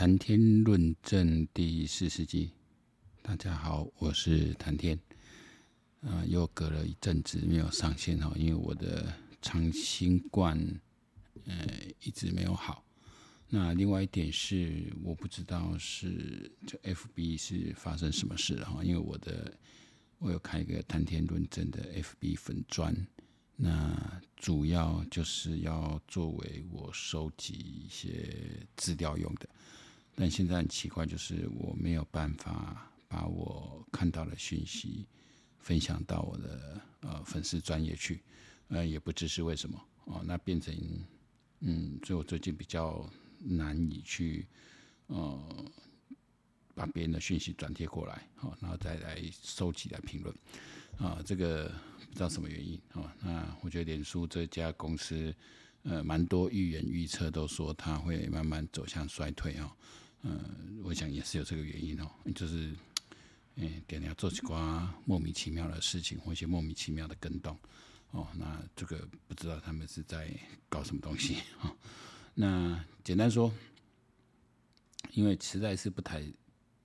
谈天论证第四十集，大家好，我是谈天。啊、呃，又隔了一阵子没有上线哈，因为我的长新冠呃一直没有好。那另外一点是，我不知道是这 FB 是发生什么事了哈，因为我的我有开一个谈天论证的 FB 粉砖。那主要就是要作为我收集一些资料用的，但现在很奇怪，就是我没有办法把我看到的讯息分享到我的呃粉丝专业去，呃也不知是为什么哦，那变成嗯，所以我最近比较难以去呃把别人的讯息转贴过来，好，然后再来收集来评论啊这个。不知道什么原因哦，那我觉得脸书这家公司，呃，蛮多预言预测都说它会慢慢走向衰退哦，呃，我想也是有这个原因哦，就是，哎，点点做几瓜莫名其妙的事情，或一些莫名其妙的更动，哦，那这个不知道他们是在搞什么东西啊？那简单说，因为实在是不太。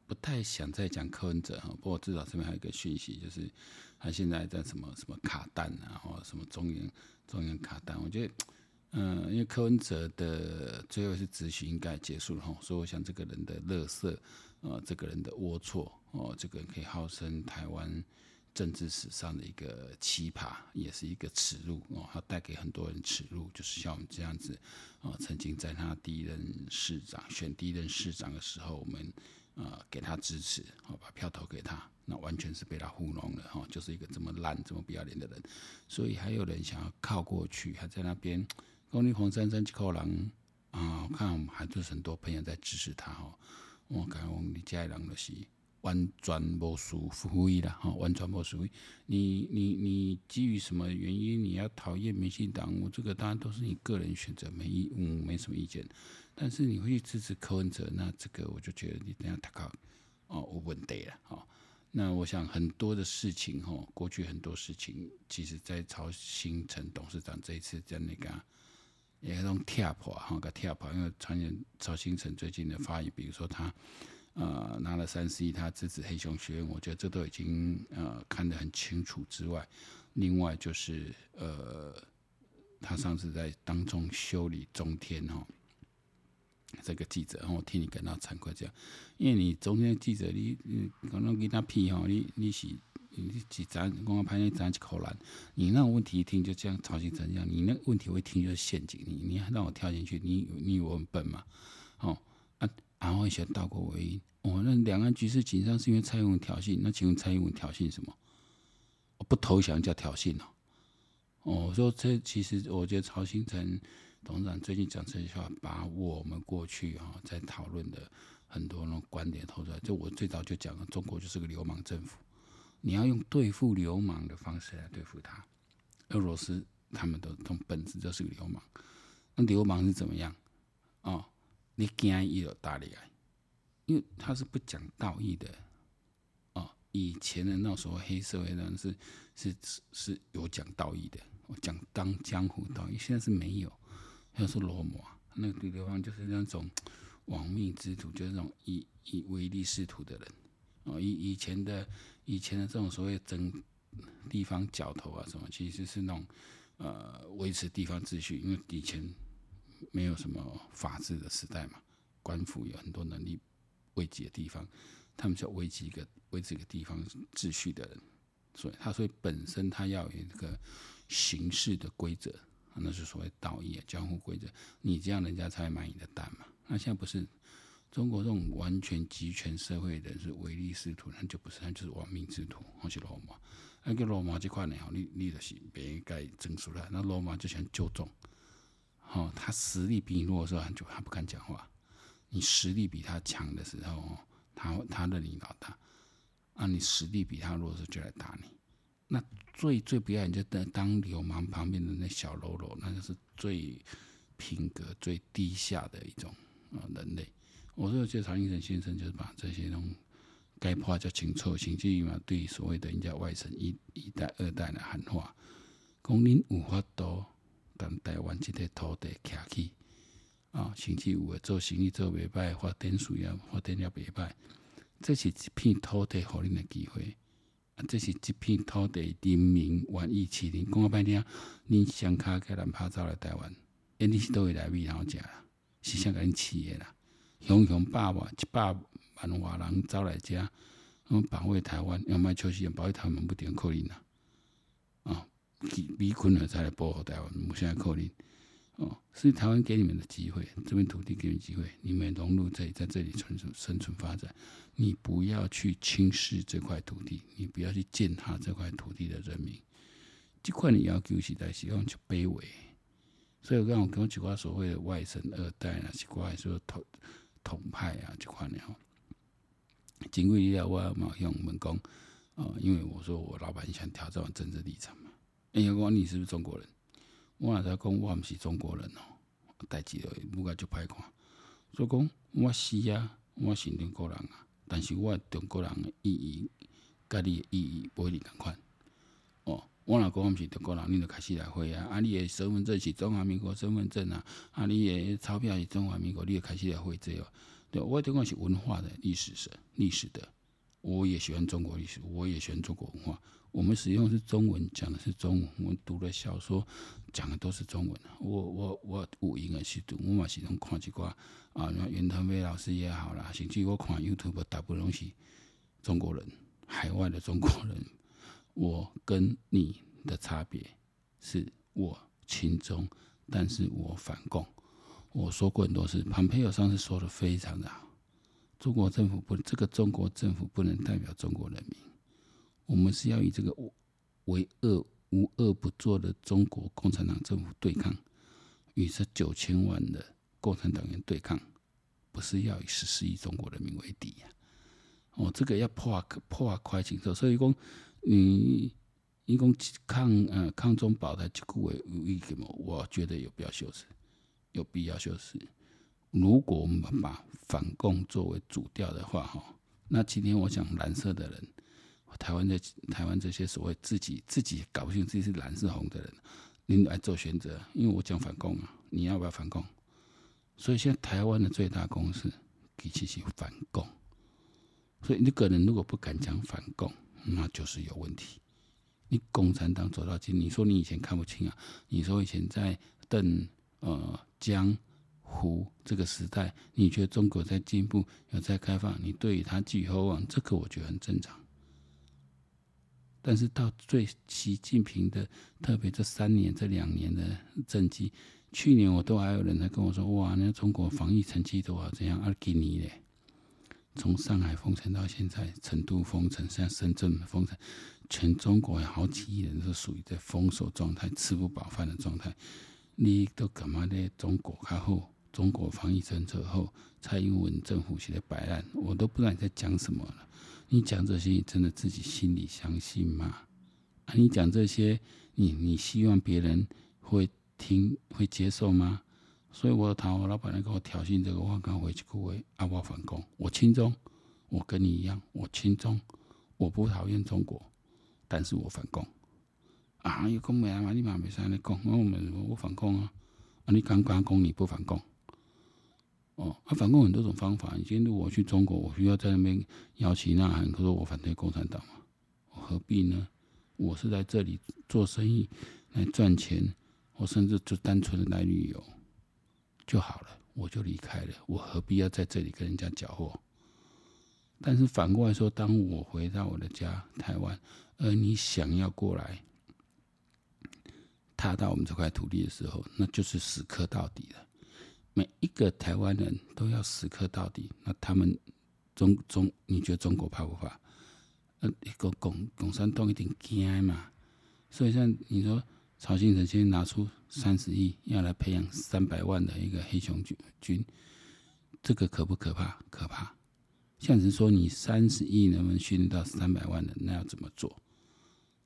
不太想再讲柯文哲哈，不过至少这边还有一个讯息，就是他现在在什么什么卡弹啊，或什么中央中央卡弹。我觉得，嗯，因为柯文哲的最后一次质询应该结束了哈，所以我想这个人的乐色，呃，这个人的龌龊，哦，这个可以号称台湾政治史上的一个奇葩，也是一个耻辱哦，他带给很多人耻辱，就是像我们这样子，啊，曾经在他第一任市长选第一任市长的时候，我们。啊、呃，给他支持，好，把票投给他，那完全是被他糊弄了，哈，就是一个这么烂、这么不要脸的人，所以还有人想要靠过去，还在那边，讲你黄山山去扣人啊，我看我们还是很多朋友在支持他，哦，我看我们家人都是完全无属服役的，哈，完全无属役。你你你基于什么原因你要讨厌民进党？我这个当然都是你个人选择，没意，嗯，没什么意见。但是你会去支持柯文哲，那这个我就觉得你等下他靠哦，有问题了哦。那我想很多的事情哈，过去很多事情，其实在曹兴诚董事长这一次在那个也种跳破哈，个跳破，因为传言曹星辰最近的发言，比如说他呃拿了三十亿，他支持黑熊学院，我觉得这都已经呃看得很清楚之外，另外就是呃他上次在当中修理中天哈。这个记者，我替你感到惭愧，这样，因为你中间记者，你你可能给他批哈，你你是你几张公安拍那张口烂，你那个问题一听就这样吵成这样，你那个问题我一听就是陷阱，你你还让我跳进去，你你以为我很笨吗？哦啊，然后一些倒果为因，哦，那两岸局势紧张是因为蔡英文挑衅，那请问蔡英文挑衅什么？我不投降叫挑衅哦，哦，我说这其实我觉得曹兴诚。董事长最近讲这句话，把我们过去哈在讨论的很多那种观点投出来。就我最早就讲了，中国就是个流氓政府，你要用对付流氓的方式来对付他。俄罗斯他们的从本质就是个流氓。那流氓是怎么样？哦，你惊伊有大力爱，因为他是不讲道义的。哦，以前的那种所谓黑社会人是是是是有讲道义的，讲当江湖道义，现在是没有。要说罗马，那个地方就是那种亡命之徒，就是那种以以唯利是图的人。哦，以以前的以前的这种所谓争地方角头啊什么，其实是那种呃维持地方秩序，因为以前没有什么法治的时代嘛，官府有很多能力维系的地方，他们就维系一个维持一个地方秩序的人，所以他所以本身他要有一个形式的规则。那是所谓道义啊，江湖规则，你这样人家才会买你的单嘛。那现在不是中国这种完全集权社会的人是唯利是图，那就不是，那就是亡命之徒，或是罗马。那个罗马这块呢，你你的是别人该争出来，那罗马就想救众，好，他实力比你弱的时候，他就他不敢讲话；你实力比他强的时候，他他认你老大；啊，你实力比他弱的时候，就来打你。那最最不要脸就当当流氓旁边的那小喽啰，那就是最品格最低下的一种啊人类。我说，就曹兴诚先生就是把这些东西该破叫清楚，甚至于嘛，对所谓的人家外省一一代、二代的喊话，讲恁有法度，但台湾这块土地徛起，啊，甚至有诶做生意做袂歹，发展事业发展了袂歹，这是一片土地互恁诶机会，啊，这是一片土地人民愿意饲恁，讲个歹听，恁双脚甲咱拍走来台湾，因你是倒位来米然后食啦，是啥甲恁饲诶啦？雄雄百万一百万华人走来遮，我们保卫台湾，要卖休息人保卫台湾不点可能呐？啊，美军了才来保护台湾，目前可能。哦，是台湾给你们的机会，这片土地给你们机会，你们融入这里，在这里存生生存发展。你不要去轻视这块土地，你不要去践踏这块土地的人民。这块你要求实在是用去卑微。所以我刚刚跟我几挂所谓的外省二代啊，几挂说统统派啊，这块呢，经过一下我嘛向我们讲啊，因为我说我老板想挑战我政治立场嘛，哎呀，我你是不是中国人？我也在讲，我毋是中国人哦，代志了，愈个就歹看。所以讲，我是啊，我是中国人啊，但是我中国人的意义，甲你的意义不一定共款。我若讲我毋是中国人，你就开始来回啊。啊，你的身份证是中华民国身份证啊，啊，你的钞票是中华民国，你就开始来回这哦。对，我这个是文化的历史史历史的。我也喜欢中国历史，我也喜欢中国文化。我们使用是中文，讲的是中文。我们读的小说，讲的都是中文。我我我有闲个时读，我嘛是拢看一寡啊，像袁腾飞老师也好啦，甚至我看 YouTube 大部分拢是中国人，海外的中国人。我跟你的差别是我亲中，但是我反共。我说过很多次，庞培友上次说的非常的好，中国政府不，这个中国政府不能代表中国人民。我们是要与这个为恶无恶不作的中国共产党政府对抗，与这九千万的共产党员对抗，不是要以十四亿中国人民为敌呀！哦，这个要破破快清楚。所以讲，你你讲抗呃抗中保台这句话有意义吗？我觉得有必要修饰，有必要修饰。如果我们把反共作为主调的话，哈，那今天我讲蓝色的人。台湾的台湾这些所谓自己自己搞不清自己是蓝是红的人，你来做选择。因为我讲反共啊，你要不要反共？所以现在台湾的最大公司其实是反共。所以你个人如果不敢讲反共，那就是有问题。你共产党走到今，你说你以前看不清啊？你说以前在邓呃江湖这个时代，你觉得中国在进步，有在开放，你对于他寄予厚望，这个我觉得很正常。但是到最习近平的，特别这三年、这两年的政绩，去年我都还有人在跟我说：“哇，那中国防疫成绩多好，怎样？”而今年嘞，从上海封城到现在，成都封城，现在深圳封城，全中国有好几亿人都属于在封锁状态、吃不饱饭的状态。你都干嘛呢？中国开后，中国防疫政策后，蔡英文政府写的摆烂，我都不知道你在讲什么了。你讲这些，你真的自己心里相信吗？啊，你讲这些，你你希望别人会听会接受吗？所以我讨我老板来跟我挑衅这个，我刚回去各位阿我反攻，我亲中，我跟你一样，我亲中，我不讨厌中国，但是我反共。啊，有讲没啊？你妈没啥来讲，我们我反共啊，啊，你刚刚讲你不反共。哦，啊、反共很多种方法。你今天我去中国，我需要在那边摇旗呐喊，可是我反对共产党嘛，我何必呢？我是在这里做生意来赚钱，我甚至就单纯的来旅游就好了，我就离开了。我何必要在这里跟人家搅和？但是反过来说，当我回到我的家台湾，而你想要过来踏到我们这块土地的时候，那就是死磕到底了。每一个台湾人都要死磕到底，那他们中中，你觉得中国怕不怕？呃，一个共共产党一定惊嘛。所以像你说，曹兴诚先拿出三十亿要来培养三百万的一个黑熊军军，这个可不可怕？可怕。像是说你三十亿能不能训练到三百万人？那要怎么做？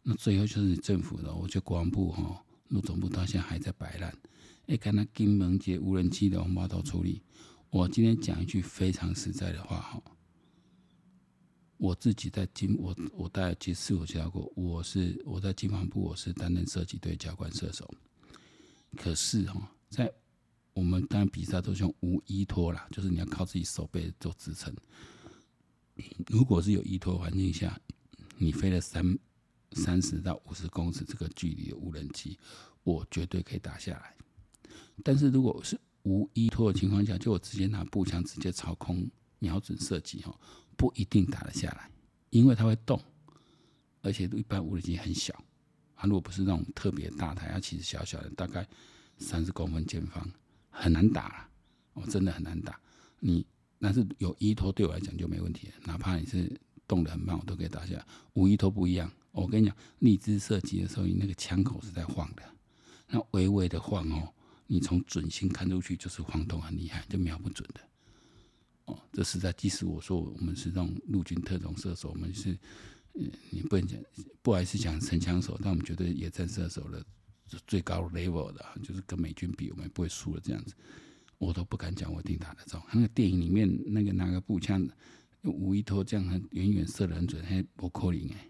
那最后就是政府的，我觉得国防部哈，陆总部到现在还在摆烂。哎，看那金门街无人机的，红包都处理。我今天讲一句非常实在的话哈，我自己在金，我我大概其实我介绍过，我是我在金防部，我是担任射击队教官射手。可是哈，在我们当然比赛都是用无依托啦，就是你要靠自己手背做支撑。如果是有依托环境下，你飞了三三十到五十公尺这个距离的无人机，我绝对可以打下来。但是如果是无依托的情况下，就我直接拿步枪直接朝空瞄准射击哈，不一定打得下来，因为它会动，而且一般无人机很小，它如果不是那种特别大台，它其实小小的，大概三十公分见方，很难打了，哦，真的很难打。你但是有依托对我来讲就没问题，哪怕你是动得很慢，我都可以打下来。无依托不一样，我跟你讲，立姿射击的时候，你那个枪口是在晃的，那微微的晃哦。你从准心看出去就是晃动很厉害，就瞄不准的。哦，这实在，即使我说我们是这种陆军特种射手，我们是，嗯，你不能讲，不还是讲神枪手，但我们觉得野战射手的最高 level 的，就是跟美军比，我们不会输了这样子。我都不敢讲，我一定打得中。那个电影里面那个拿个步枪，用无依托这样很远远射得很准，还不扣零哎。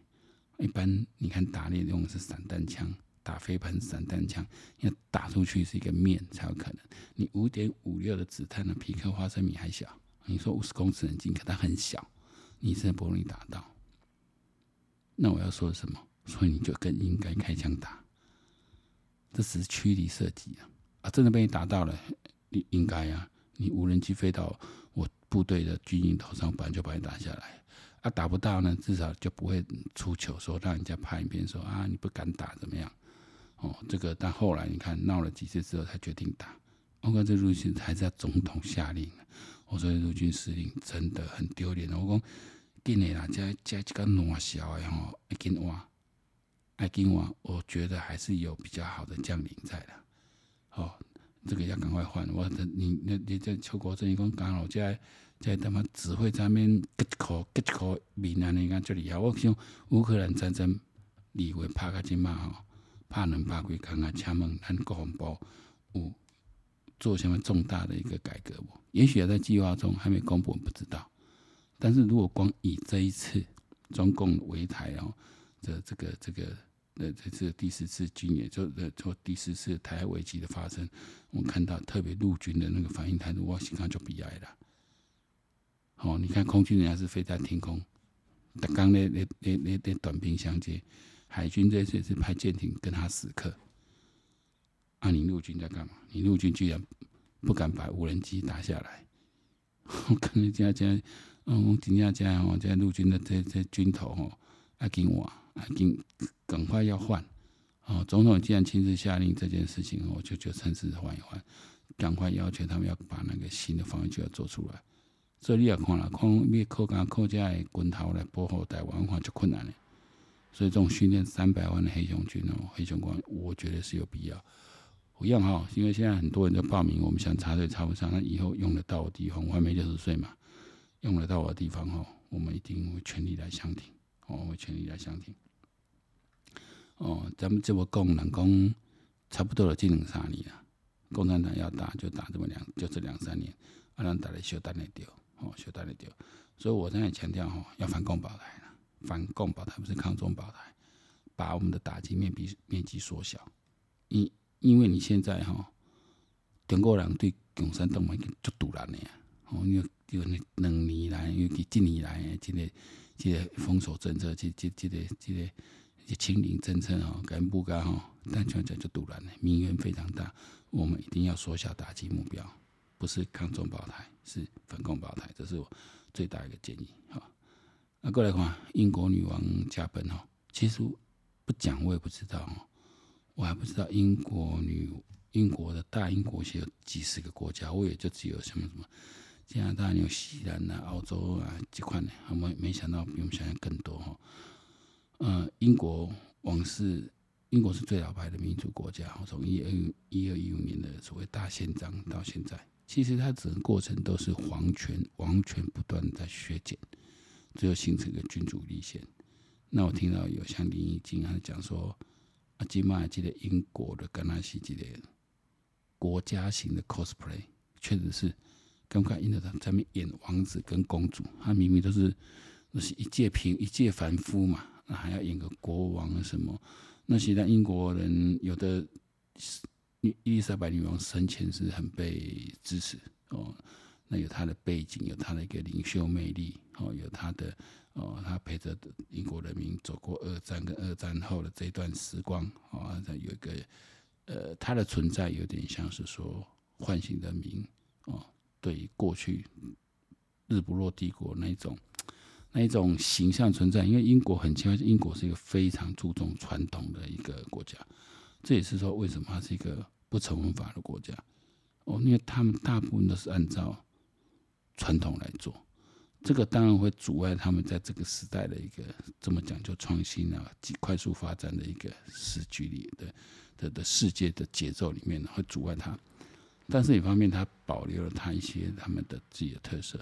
一般你看打猎用的是散弹枪。打飞盘散弹枪，要打出去是一个面才有可能。你五点五六的子弹呢，皮克花生米还小。你说五十公尺很近，可它很小，你是不容易打到。那我要说什么？所以你就更应该开枪打。这只是驱离射击啊！啊，真的被你打到了，你应该啊。你无人机飞到我部队的军营头上，不然就把你打下来。啊，打不到呢，至少就不会出糗说让人家拍影片说啊，你不敢打怎么样？哦，这个但后来你看闹了几次之后才决定打。我讲这陆军还是要总统下令。我说陆军司令真的很丢脸。我讲，今年啊，这这这个暖小的吼，爱金哇，爱金哇，我觉得还是有比较好的将领在的。哦，这个要赶快换。我的你那你这邱国正一共刚好在在他妈指挥上面，吉口吉口闽南人讲这里啊，我想乌克兰战争你会拍个金马哈。怕能把鬼看看，请问咱国防部有做什么重大的一个改革不？也许在计划中还没公布，我不知道。但是如果光以这一次中共围台哦，这这个这个呃这次第四次军演，就呃做第四次台海危机的发生，我看到特别陆军的那个反应态度，我心看就悲哀了。哦，你看空军人家是飞在天空，刚刚那那那那那短兵相接。海军这次是派舰艇跟他死磕，啊，你陆军在干嘛？你陆军居然不敢把无人机打下来，我跟你讲讲，嗯，今天讲哦，这陆军的这这军头哦，阿金瓦，阿金赶快要换，哦，总统既然亲自下令这件事情，我就就趁势换一换，赶快要求他们要把那个新的防御就要做出来。所以你也看了，看你靠干靠这的军头来保护台湾，看就困难了。所以这种训练三百万的黑熊军哦，黑熊关，我觉得是有必要。我一样哈，因为现在很多人都报名，我们想插队插不上，那以后用得到的地方，我还没六十岁嘛，用得到我的地方哈，我们一定会全力来相挺，哦，会全力来相挺。哦，咱们这么共能攻，差不多了，这两三年啊，共产党要打就打这么两，就这两三年，啊，让打来修单来丢，哦，修单来丢。所以我在强调哈，要反共保台。反共保台不是抗中保台，把我们的打击面积面积缩小。因因为你现在哈，中国人对共产党已经足赌烂了呀。哦，因为有那两年来，尤其近年来，这个这个封锁政策，这这这个这个这清零政策哦，敢不敢哈？但讲讲就赌烂了，民怨非常大。我们一定要缩小打击目标，不是抗中保台，是反共保台，这是我最大一个建议哈。那过来看，英国女王驾崩哦。其实不讲我也不知道哦，我还不知道英国女英国的大英国是有几十个国家，我也就只有什么什么加拿大、纽西兰啊、澳洲啊这块呢，我们没想到比我们想象更多哈。呃，英国王室，英国是最老牌的民主国家，从一二一二一五年的所谓大宪章到现在，其实它整个过程都是皇权王权不断在削减。最后形成一个君主立宪。那我听到有像林毅经啊讲说，啊，今麦记得英国的甘纳西记得国家型的 cosplay，确实是刚刚印的他在那边演王子跟公主，他明明都是那是一介平一介凡夫嘛，那还要演个国王什么？那些在英国人有的伊丽莎白女王生前是很被支持哦，那有她的背景，有她的一个领袖魅力哦，有她的哦，他陪着英国人民走过二战跟二战后的这段时光哦，有一个呃，他的存在有点像是说唤醒人民哦，对于过去日不落帝国那种那一种形象存在，因为英国很奇怪，英国是一个非常注重传统的一个国家。这也是说，为什么它是一个不成文法的国家哦？因为他们大部分都是按照传统来做，这个当然会阻碍他们在这个时代的一个这么讲究创新啊、快速发展的一个时局里的的的世界的节奏里面，会阻碍他。但是，一方面，他保留了他一些他们的自己的特色。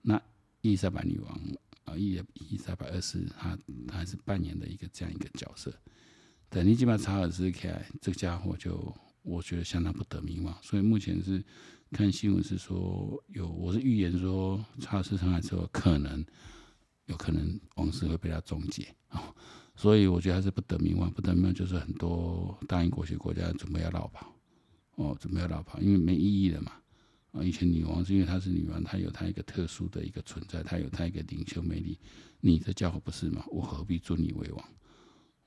那伊丽莎白女王啊，伊伊丽莎白二世，她她还是扮演了一个这样一个角色。等你基本上查尔斯起来，这个家伙就我觉得相当不得名望。所以目前是看新闻是说有，我是预言说查尔斯上来之后，可能有可能王室会被他终结哦。所以我觉得还是不得名望，不得名望就是很多大英国学国家准备要落跑哦，准备要落跑，因为没意义了嘛。啊，以前女王是因为她是女王，她有她一个特殊的一个存在，她有她一个领袖魅力。你这家伙不是吗？我何必尊你为王？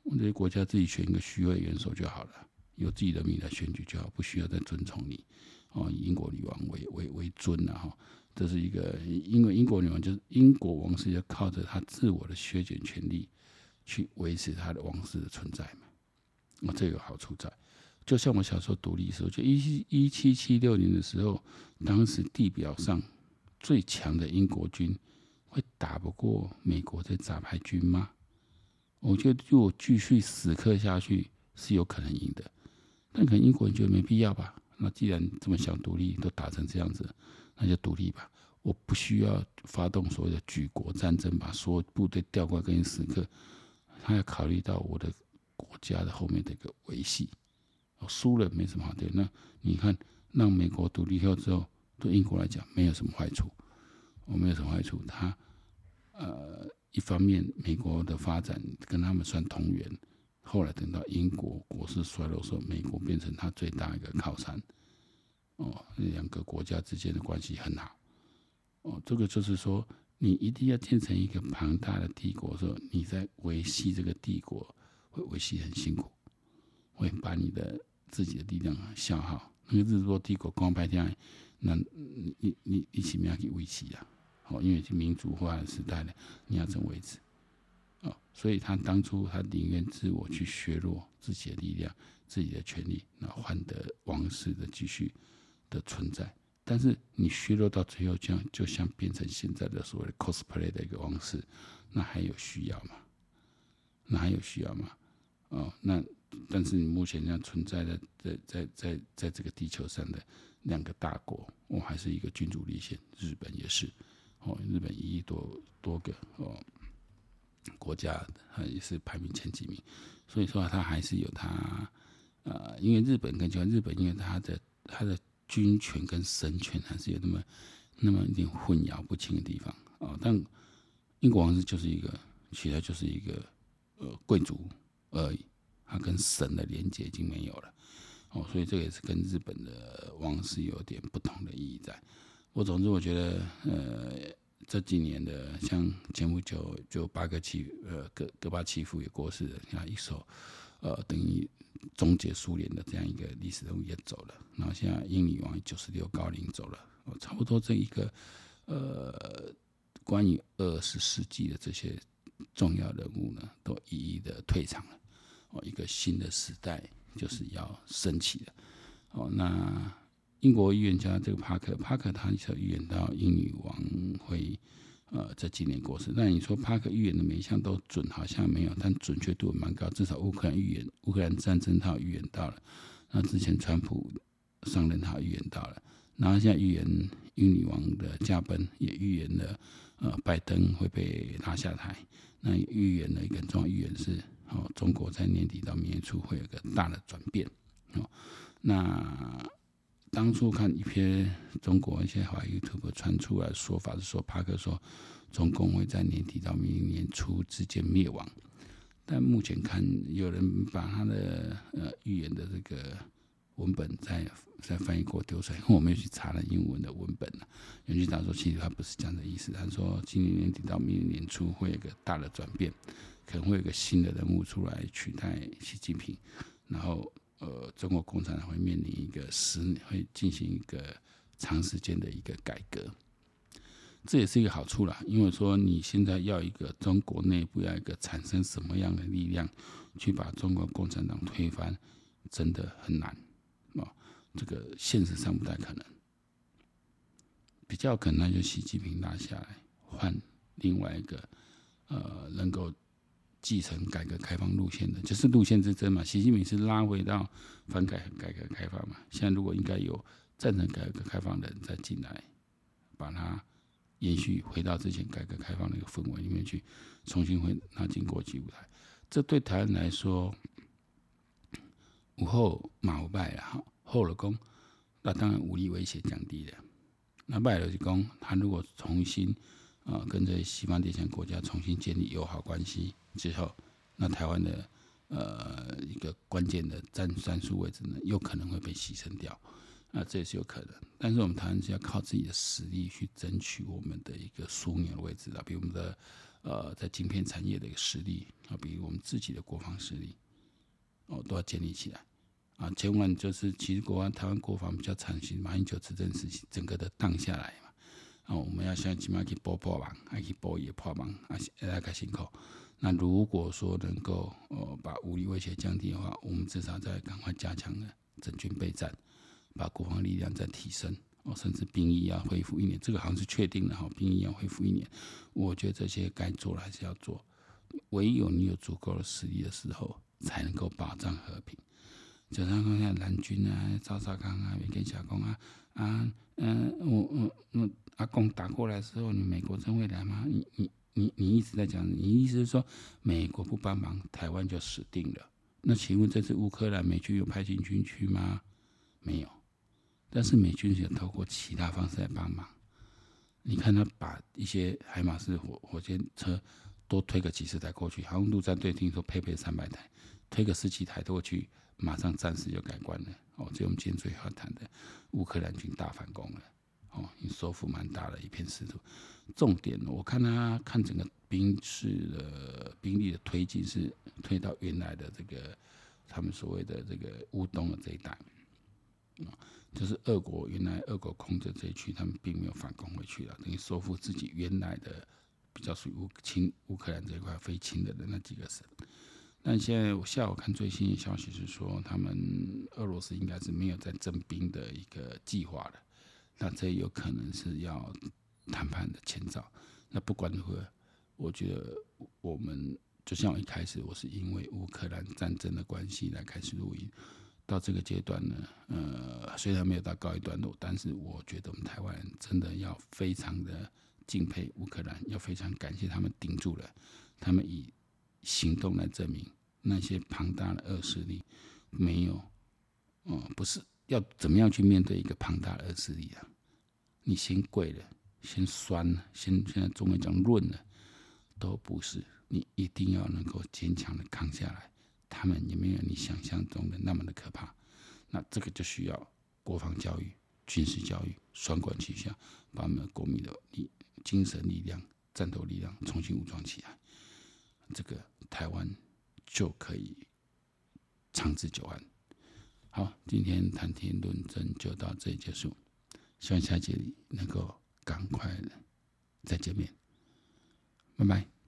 我们这些国家自己选一个虚位元首就好了，有自己的民来选举就好，不需要再尊崇你哦，以英国女王为为为尊呐哈。这是一个，因为英国女王就是英国王室，要靠着他自我的削减权力去维持他的王室的存在嘛。那这有好处在，就像我小时候读历史，就一七一七七六年的时候，当时地表上最强的英国军会打不过美国的杂牌军吗？我觉得，如果继续死磕下去是有可能赢的，但可能英国人觉得没必要吧？那既然这么想独立，都打成这样子，那就独立吧。我不需要发动所谓的举国战争，把所有部队调过来跟你死磕。他要考虑到我的国家的后面的一个维系。我输了没什么好的，那你看，让美国独立后之后，对英国来讲没有什么坏处。我没有什么坏处，他呃。一方面，美国的发展跟他们算同源，后来等到英国国势衰落的时候，美国变成他最大一个靠山。哦，两个国家之间的关系很好。哦，这个就是说，你一定要建成一个庞大的帝国的时候，你在维系这个帝国会维系很辛苦，会把你的自己的力量消耗。那个日落帝国光拍天，那你你你你起码要去维系啊。哦，因为是民主化的时代了，你要成为止，哦，所以他当初他宁愿自我去削弱自己的力量、自己的权利，那换得王室的继续的存在。但是你削弱到最后，这样就像变成现在的所谓的 cosplay 的一个王室，那还有需要吗？那还有需要吗？哦，那但是你目前这样存在的在在在在这个地球上的两个大国，我还是一个君主立宪，日本也是。哦，日本一亿多多个哦国家，它也是排名前几名，所以说它还是有它呃，因为日本跟就日本，因为它的它的军权跟神权还是有那么那么一点混淆不清的地方哦。但英国王室就是一个，其实就是一个呃贵族而已，它跟神的连接已经没有了哦，所以这个也是跟日本的王室有点不同的意义在。我总之我觉得，呃，这几年的像前不久就巴戈契，呃，戈戈巴契夫也过世了，你看一首，呃，等于终结苏联的这样一个历史人物也走了，然后现在英女王九十六高龄走了，哦，差不多这一个，呃，关于二十世纪的这些重要人物呢，都一一的退场了，哦，一个新的时代就是要升起了，哦，那。英国预言家这个帕克，帕克他所预言到英女王会，呃，这几年过世。那你说帕克预言的每一项都准，好像没有，但准确度蛮高。至少乌克兰预言，乌克兰战争他预言到了。那之前川普上任他预言到了，然后现在预言英女王的驾崩，也预言了，呃，拜登会被拉下台。那预言的一个重要预言是，哦，中国在年底到明年初会有个大的转变。哦，那。当初看一篇中国一些华 YouTube 传出来的说法是说，帕克说中共会在年底到明年初之间灭亡，但目前看有人把他的呃预言的这个文本再再翻译过丢出来，因为我没有去查了英文的文本了。袁局长说，其实他不是这样的意思，他说今年年底到明年年初会有一个大的转变，可能会有一个新的人物出来取代习近平，然后呃，中国共产党会面临一个十年，会进行一个长时间的一个改革。这也是一个好处啦，因为说你现在要一个中国内部要一个产生什么样的力量去把中国共产党推翻，真的很难啊，这个现实上不太可能。比较可能就习近平拿下来，换另外一个呃能够继承改革开放路线的，就是路线之争嘛。习近平是拉回到反改改革开放嘛，现在如果应该有赞成改革开放的人再进来，把它。延续回到之前改革开放那个氛围里面去，重新回拿进国际舞台，这对台湾来说，无后马无败了哈，后了功，那当然武力威胁降低了。那败了就功，他如果重新啊跟这些西方列强国家重新建立友好关系之后，那台湾的呃一个关键的战战术位置呢，有可能会被牺牲掉。啊，这也是有可能，但是我们台湾是要靠自己的实力去争取我们的一个枢纽的位置的，比如我们的呃在晶片产业的一个实力啊，比如我们自己的国防实力，哦都要建立起来啊，千万就是其实国湾台湾国防比较长型，马英九执政时期整个的荡下来嘛，啊，我们要现在起码去补破网，还去补也破网啊，来个辛苦。那如果说能够呃把武力威胁降低的话，我们至少再赶快加强了整军备战。把国防力量再提升哦，甚至兵役要恢复一年，这个好像是确定的哈，兵役要恢复一年。我觉得这些该做的还是要做，唯有你有足够的实力的时候，才能够保障和平。就像刚才蓝军啊、赵少康啊、魏根小公啊啊嗯，我我我阿公打过来的时候，你美国真会来吗？你你你你一直在讲，你意思是说美国不帮忙，台湾就死定了？那请问这次乌克兰美军有派进军区吗？没有。但是美军想透过其他方式来帮忙，你看他把一些海马斯火火箭车多推个几十台过去，航空陆战队听说配备三百台，推个十几台过去，马上战事就改观了。哦，这我们今天最好谈的乌克兰军大反攻了。哦，你收复蛮大的一片失土。重点，我看他看整个兵士的兵力的推进是推到原来的这个他们所谓的这个乌东的这一带。啊就是俄国原来俄国控制这一区，他们并没有反攻回去了，等于收复自己原来的比较属于乌亲乌克兰这一块非亲的那几个省。但现在我下午看最新的消息是说，他们俄罗斯应该是没有在征兵的一个计划了。那这有可能是要谈判的前兆。那不管如何，我觉得我们就像我一开始，我是因为乌克兰战争的关系来开始录音。到这个阶段呢，呃，虽然没有到告一段落，但是我觉得我们台湾人真的要非常的敬佩乌克兰，要非常感谢他们顶住了，他们以行动来证明那些庞大的恶势力没有，哦、不是要怎么样去面对一个庞大的恶势力啊？你先跪了，先酸了，先现在中文讲论了，都不是，你一定要能够坚强的扛下来。他们也没有你想象中的那么的可怕，那这个就需要国防教育、军事教育双管齐下，把我们国民的力、精神力量、战斗力量重新武装起来，这个台湾就可以长治久安。好，今天谈天论证就到这里结束，希望下集能够赶快的再见面，拜拜。